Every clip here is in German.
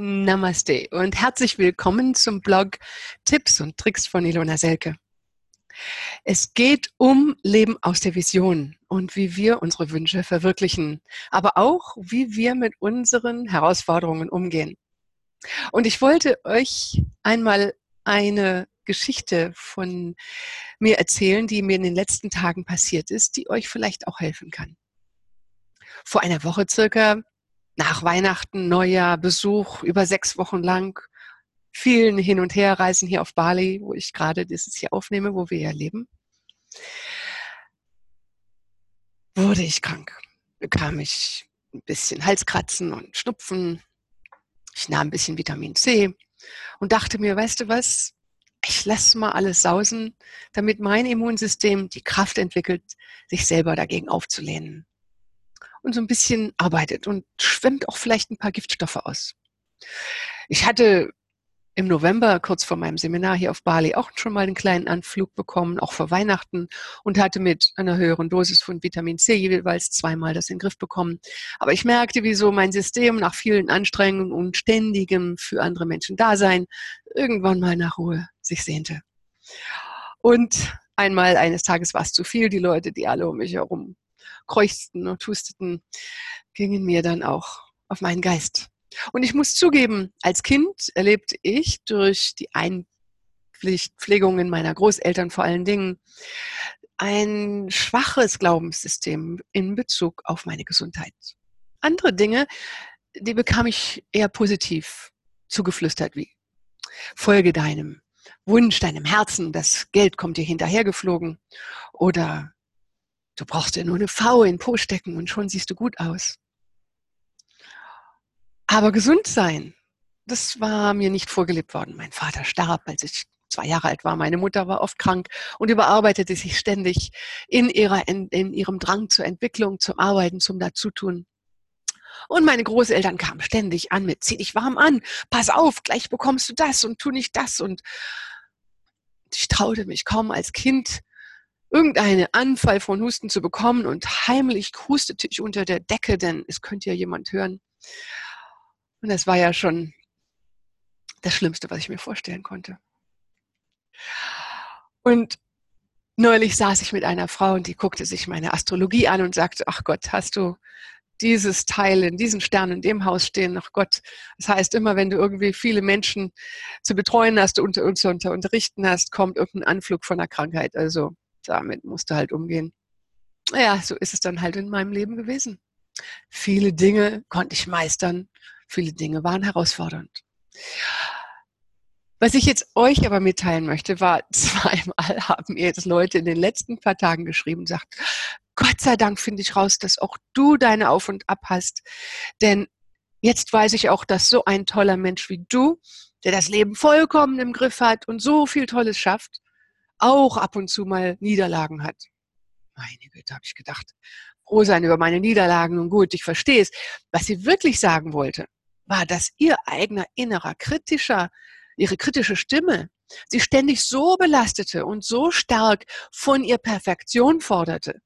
Namaste und herzlich willkommen zum Blog Tipps und Tricks von Ilona Selke. Es geht um Leben aus der Vision und wie wir unsere Wünsche verwirklichen, aber auch wie wir mit unseren Herausforderungen umgehen. Und ich wollte euch einmal eine Geschichte von mir erzählen, die mir in den letzten Tagen passiert ist, die euch vielleicht auch helfen kann. Vor einer Woche circa nach Weihnachten, Neujahr, Besuch über sechs Wochen lang, vielen Hin- und Herreisen hier auf Bali, wo ich gerade dieses hier aufnehme, wo wir ja leben, wurde ich krank. Bekam ich ein bisschen Halskratzen und Schnupfen. Ich nahm ein bisschen Vitamin C und dachte mir, weißt du was? Ich lasse mal alles sausen, damit mein Immunsystem die Kraft entwickelt, sich selber dagegen aufzulehnen und so ein bisschen arbeitet und schwemmt auch vielleicht ein paar Giftstoffe aus. Ich hatte im November, kurz vor meinem Seminar hier auf Bali, auch schon mal einen kleinen Anflug bekommen, auch vor Weihnachten und hatte mit einer höheren Dosis von Vitamin C jeweils zweimal das in den Griff bekommen. Aber ich merkte, wieso mein System nach vielen Anstrengungen und ständigem für andere Menschen Dasein irgendwann mal nach Ruhe sich sehnte. Und einmal eines Tages war es zu viel, die Leute, die alle um mich herum kräuchzten und husteten, gingen mir dann auch auf meinen Geist. Und ich muss zugeben, als Kind erlebte ich durch die Einpflegungen meiner Großeltern vor allen Dingen ein schwaches Glaubenssystem in Bezug auf meine Gesundheit. Andere Dinge, die bekam ich eher positiv zugeflüstert, wie folge deinem Wunsch, deinem Herzen, das Geld kommt dir hinterhergeflogen oder Du brauchst ja nur eine V in den Po stecken und schon siehst du gut aus. Aber gesund sein, das war mir nicht vorgelebt worden. Mein Vater starb, als ich zwei Jahre alt war. Meine Mutter war oft krank und überarbeitete sich ständig in, ihrer, in, in ihrem Drang zur Entwicklung, zum Arbeiten, zum Dazutun. Und meine Großeltern kamen ständig an mit, zieh dich warm an, pass auf, gleich bekommst du das und tu nicht das. Und ich traute mich kaum als Kind irgendeinen Anfall von Husten zu bekommen und heimlich hustete ich unter der Decke, denn es könnte ja jemand hören. Und das war ja schon das Schlimmste, was ich mir vorstellen konnte. Und neulich saß ich mit einer Frau und die guckte sich meine Astrologie an und sagte, ach Gott, hast du dieses Teil in diesem Stern in dem Haus stehen, ach Gott. Das heißt, immer wenn du irgendwie viele Menschen zu betreuen hast und zu unterrichten hast, kommt irgendein Anflug von einer Krankheit. Also damit musste halt umgehen. Ja, so ist es dann halt in meinem Leben gewesen. Viele Dinge konnte ich meistern, viele Dinge waren herausfordernd. Was ich jetzt euch aber mitteilen möchte, war, zweimal haben mir jetzt Leute in den letzten paar Tagen geschrieben und sagt, Gott sei Dank finde ich raus, dass auch du deine Auf und Ab hast. Denn jetzt weiß ich auch, dass so ein toller Mensch wie du, der das Leben vollkommen im Griff hat und so viel Tolles schafft, auch ab und zu mal Niederlagen hat. Meine Güte, habe ich gedacht. Froh sein über meine Niederlagen. Nun gut, ich verstehe es. Was sie wirklich sagen wollte, war, dass ihr eigener innerer kritischer, ihre kritische Stimme sie ständig so belastete und so stark von ihr Perfektion forderte,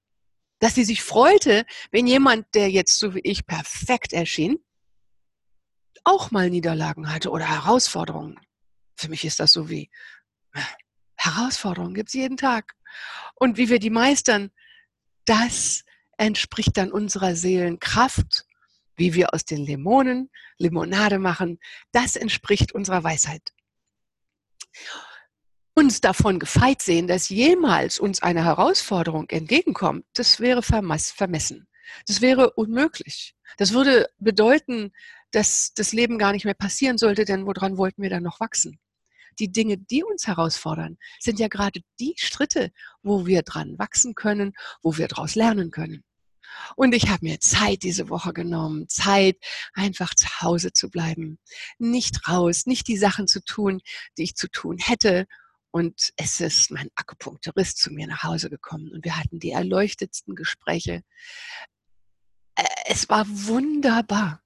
dass sie sich freute, wenn jemand, der jetzt so wie ich perfekt erschien, auch mal Niederlagen hatte oder Herausforderungen. Für mich ist das so wie, Herausforderungen gibt es jeden Tag. Und wie wir die meistern, das entspricht dann unserer Seelenkraft, wie wir aus den Limonen Limonade machen, das entspricht unserer Weisheit. Uns davon gefeit sehen, dass jemals uns eine Herausforderung entgegenkommt, das wäre vermessen. Das wäre unmöglich. Das würde bedeuten, dass das Leben gar nicht mehr passieren sollte, denn woran wollten wir dann noch wachsen? Die Dinge, die uns herausfordern, sind ja gerade die Schritte, wo wir dran wachsen können, wo wir daraus lernen können. Und ich habe mir Zeit diese Woche genommen, Zeit, einfach zu Hause zu bleiben, nicht raus, nicht die Sachen zu tun, die ich zu tun hätte. Und es ist mein Akupunkturist zu mir nach Hause gekommen und wir hatten die erleuchtetsten Gespräche. Äh, es war wunderbar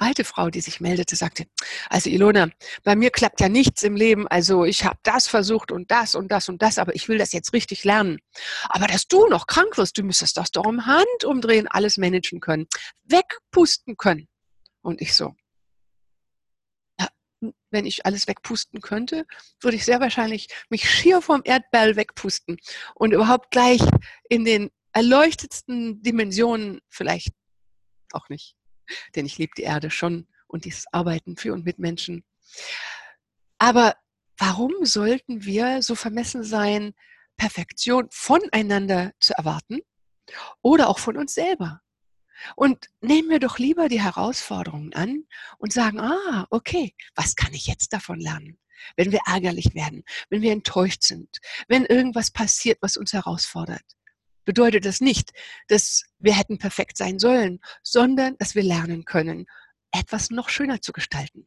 zweite Frau, die sich meldete, sagte, also Ilona, bei mir klappt ja nichts im Leben. Also ich habe das versucht und das und das und das, aber ich will das jetzt richtig lernen. Aber dass du noch krank wirst, du müsstest das doch im Handumdrehen alles managen können, wegpusten können. Und ich so, wenn ich alles wegpusten könnte, würde ich sehr wahrscheinlich mich schier vom Erdball wegpusten und überhaupt gleich in den erleuchtetsten Dimensionen vielleicht auch nicht. Denn ich liebe die Erde schon und dieses Arbeiten für und mit Menschen. Aber warum sollten wir so vermessen sein, Perfektion voneinander zu erwarten oder auch von uns selber? Und nehmen wir doch lieber die Herausforderungen an und sagen, ah, okay, was kann ich jetzt davon lernen? Wenn wir ärgerlich werden, wenn wir enttäuscht sind, wenn irgendwas passiert, was uns herausfordert, bedeutet das nicht, dass wir hätten perfekt sein sollen, sondern dass wir lernen können, etwas noch schöner zu gestalten.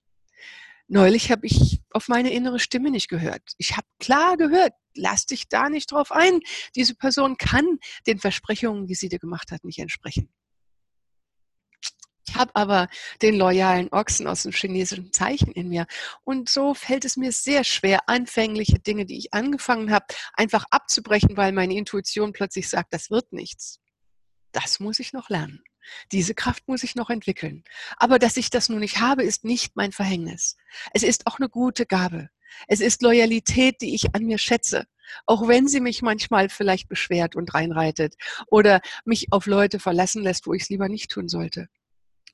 Neulich habe ich auf meine innere Stimme nicht gehört. Ich habe klar gehört, lass dich da nicht drauf ein. Diese Person kann den Versprechungen, die sie dir gemacht hat, nicht entsprechen. Ich habe aber den loyalen Ochsen aus dem chinesischen Zeichen in mir. Und so fällt es mir sehr schwer, anfängliche Dinge, die ich angefangen habe, einfach abzubrechen, weil meine Intuition plötzlich sagt, das wird nichts. Das muss ich noch lernen. Diese Kraft muss ich noch entwickeln. Aber dass ich das nun nicht habe, ist nicht mein Verhängnis. Es ist auch eine gute Gabe. Es ist Loyalität, die ich an mir schätze. Auch wenn sie mich manchmal vielleicht beschwert und reinreitet oder mich auf Leute verlassen lässt, wo ich es lieber nicht tun sollte.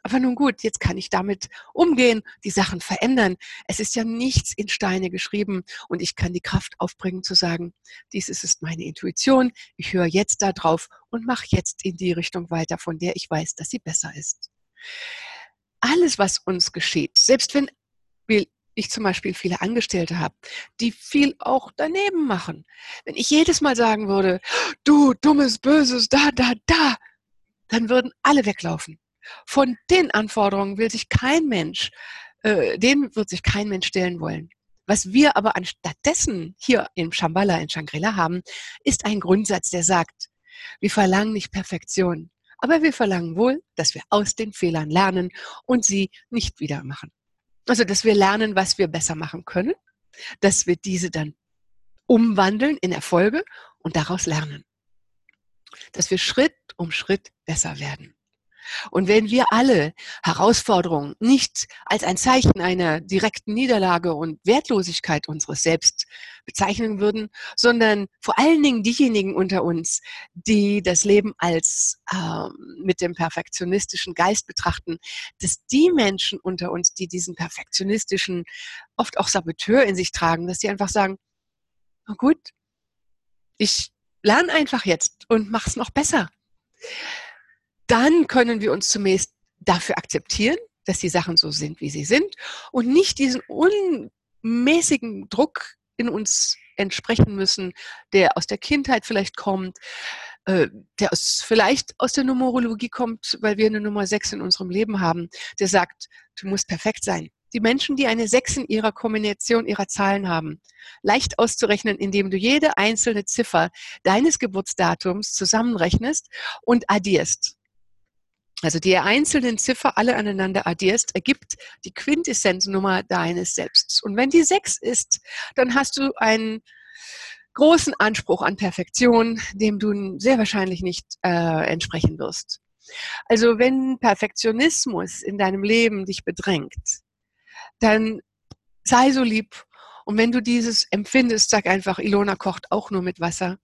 Aber nun gut, jetzt kann ich damit umgehen, die Sachen verändern. Es ist ja nichts in Steine geschrieben und ich kann die Kraft aufbringen zu sagen, dies ist meine Intuition, ich höre jetzt da drauf und mache jetzt in die Richtung weiter, von der ich weiß, dass sie besser ist. Alles, was uns geschieht, selbst wenn ich zum Beispiel viele Angestellte habe, die viel auch daneben machen. Wenn ich jedes Mal sagen würde, du dummes, böses, da, da, da, dann würden alle weglaufen. Von den Anforderungen will sich kein Mensch, äh, denen wird sich kein Mensch stellen wollen. Was wir aber anstattdessen hier in Shambhala, in Shangri-La haben, ist ein Grundsatz, der sagt, wir verlangen nicht Perfektion, aber wir verlangen wohl, dass wir aus den Fehlern lernen und sie nicht wieder machen. Also, dass wir lernen, was wir besser machen können, dass wir diese dann umwandeln in Erfolge und daraus lernen. Dass wir Schritt um Schritt besser werden. Und wenn wir alle Herausforderungen nicht als ein Zeichen einer direkten Niederlage und Wertlosigkeit unseres Selbst bezeichnen würden, sondern vor allen Dingen diejenigen unter uns, die das Leben als äh, mit dem perfektionistischen Geist betrachten, dass die Menschen unter uns, die diesen perfektionistischen, oft auch Saboteur in sich tragen, dass die einfach sagen, na gut, ich lerne einfach jetzt und mach's noch besser dann können wir uns zunächst dafür akzeptieren, dass die Sachen so sind, wie sie sind und nicht diesen unmäßigen Druck in uns entsprechen müssen, der aus der Kindheit vielleicht kommt, äh, der aus, vielleicht aus der Numerologie kommt, weil wir eine Nummer 6 in unserem Leben haben, der sagt, du musst perfekt sein. Die Menschen, die eine 6 in ihrer Kombination ihrer Zahlen haben, leicht auszurechnen, indem du jede einzelne Ziffer deines Geburtsdatums zusammenrechnest und addierst also die einzelnen Ziffer alle aneinander addierst, ergibt die Quintessenznummer deines Selbst. Und wenn die sechs ist, dann hast du einen großen Anspruch an Perfektion, dem du sehr wahrscheinlich nicht äh, entsprechen wirst. Also wenn Perfektionismus in deinem Leben dich bedrängt, dann sei so lieb. Und wenn du dieses empfindest, sag einfach, Ilona kocht auch nur mit Wasser.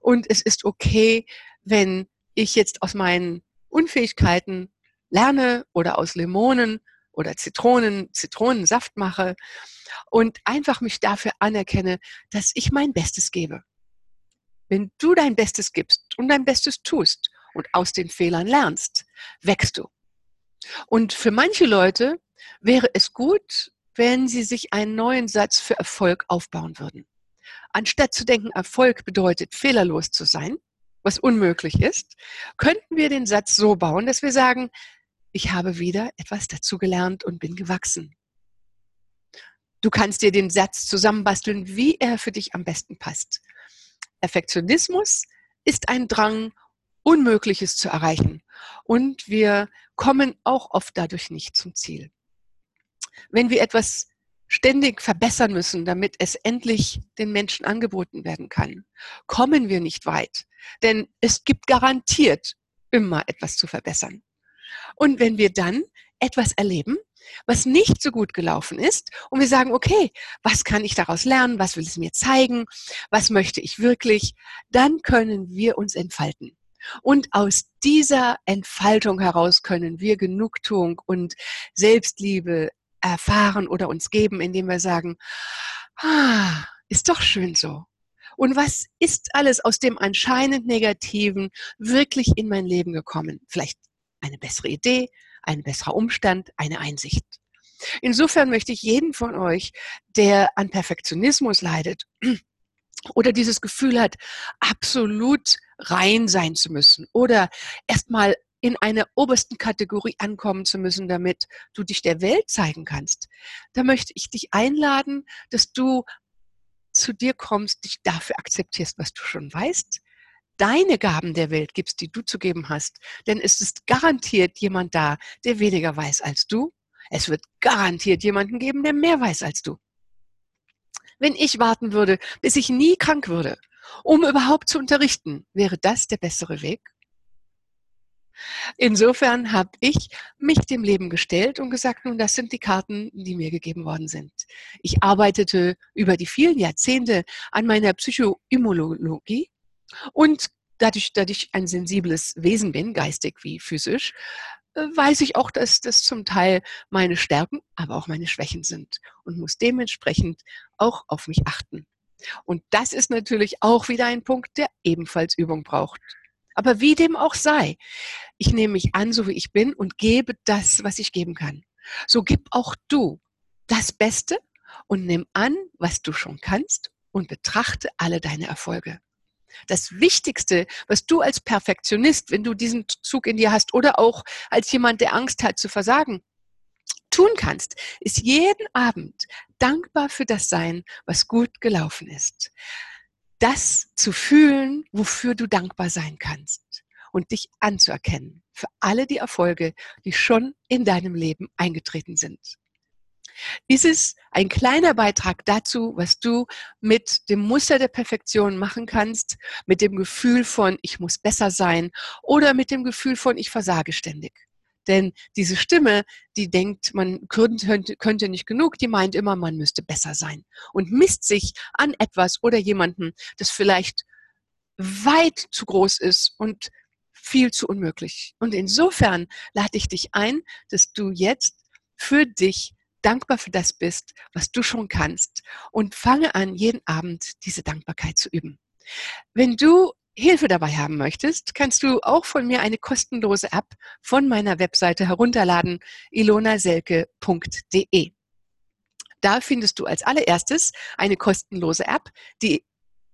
Und es ist okay, wenn ich jetzt aus meinen Unfähigkeiten lerne oder aus Limonen oder Zitronen, Zitronensaft mache und einfach mich dafür anerkenne, dass ich mein Bestes gebe. Wenn du dein Bestes gibst und dein Bestes tust und aus den Fehlern lernst, wächst du. Und für manche Leute wäre es gut, wenn sie sich einen neuen Satz für Erfolg aufbauen würden. Anstatt zu denken, Erfolg bedeutet fehlerlos zu sein, was unmöglich ist, könnten wir den Satz so bauen, dass wir sagen, ich habe wieder etwas dazugelernt und bin gewachsen. Du kannst dir den Satz zusammenbasteln, wie er für dich am besten passt. Perfektionismus ist ein Drang, Unmögliches zu erreichen. Und wir kommen auch oft dadurch nicht zum Ziel. Wenn wir etwas ständig verbessern müssen, damit es endlich den Menschen angeboten werden kann, kommen wir nicht weit. Denn es gibt garantiert immer etwas zu verbessern. Und wenn wir dann etwas erleben, was nicht so gut gelaufen ist und wir sagen, okay, was kann ich daraus lernen? Was will es mir zeigen? Was möchte ich wirklich? Dann können wir uns entfalten. Und aus dieser Entfaltung heraus können wir Genugtuung und Selbstliebe erfahren oder uns geben, indem wir sagen, ah, ist doch schön so. Und was ist alles aus dem anscheinend Negativen wirklich in mein Leben gekommen? Vielleicht eine bessere Idee, ein besserer Umstand, eine Einsicht. Insofern möchte ich jeden von euch, der an Perfektionismus leidet oder dieses Gefühl hat, absolut rein sein zu müssen oder erstmal in einer obersten Kategorie ankommen zu müssen, damit du dich der Welt zeigen kannst, da möchte ich dich einladen, dass du zu dir kommst, dich dafür akzeptierst, was du schon weißt, deine Gaben der Welt gibst, die du zu geben hast. Denn es ist garantiert jemand da, der weniger weiß als du. Es wird garantiert jemanden geben, der mehr weiß als du. Wenn ich warten würde, bis ich nie krank würde, um überhaupt zu unterrichten, wäre das der bessere Weg? Insofern habe ich mich dem Leben gestellt und gesagt, nun, das sind die Karten, die mir gegeben worden sind. Ich arbeitete über die vielen Jahrzehnte an meiner Psychoimmunologie und dadurch, dass ich ein sensibles Wesen bin, geistig wie physisch, äh, weiß ich auch, dass das zum Teil meine Stärken, aber auch meine Schwächen sind und muss dementsprechend auch auf mich achten. Und das ist natürlich auch wieder ein Punkt, der ebenfalls Übung braucht. Aber wie dem auch sei, ich nehme mich an, so wie ich bin und gebe das, was ich geben kann. So gib auch du das Beste und nimm an, was du schon kannst und betrachte alle deine Erfolge. Das Wichtigste, was du als Perfektionist, wenn du diesen Zug in dir hast oder auch als jemand, der Angst hat zu versagen, tun kannst, ist jeden Abend dankbar für das sein, was gut gelaufen ist. Das zu fühlen, wofür du dankbar sein kannst und dich anzuerkennen für alle die Erfolge, die schon in deinem Leben eingetreten sind ist es ein kleiner Beitrag dazu, was du mit dem Muster der Perfektion machen kannst, mit dem Gefühl von, ich muss besser sein oder mit dem Gefühl von, ich versage ständig. Denn diese Stimme, die denkt, man könnte, könnte nicht genug, die meint immer, man müsste besser sein und misst sich an etwas oder jemanden, das vielleicht weit zu groß ist und viel zu unmöglich. Und insofern lade ich dich ein, dass du jetzt für dich dankbar für das bist, was du schon kannst und fange an, jeden Abend diese Dankbarkeit zu üben. Wenn du Hilfe dabei haben möchtest, kannst du auch von mir eine kostenlose App von meiner Webseite herunterladen, ilonaselke.de. Da findest du als allererstes eine kostenlose App, die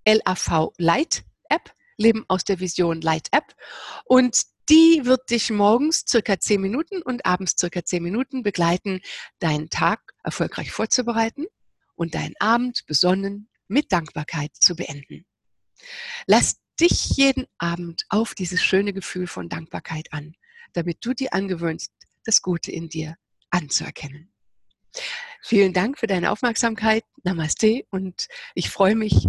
LAV Light App, Leben aus der Vision Light App. Und die wird dich morgens circa zehn Minuten und abends circa zehn Minuten begleiten, deinen Tag erfolgreich vorzubereiten und deinen Abend besonnen mit Dankbarkeit zu beenden. Lass dich jeden Abend auf dieses schöne Gefühl von Dankbarkeit an, damit du dir angewöhnst, das Gute in dir anzuerkennen. Vielen Dank für deine Aufmerksamkeit. Namaste und ich freue mich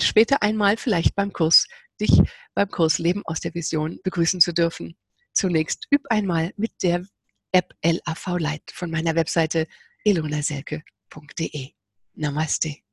später einmal vielleicht beim Kurs dich beim Kurs Leben aus der Vision begrüßen zu dürfen. Zunächst üb einmal mit der App LAV Light von meiner Webseite elonaselke.de. Namaste.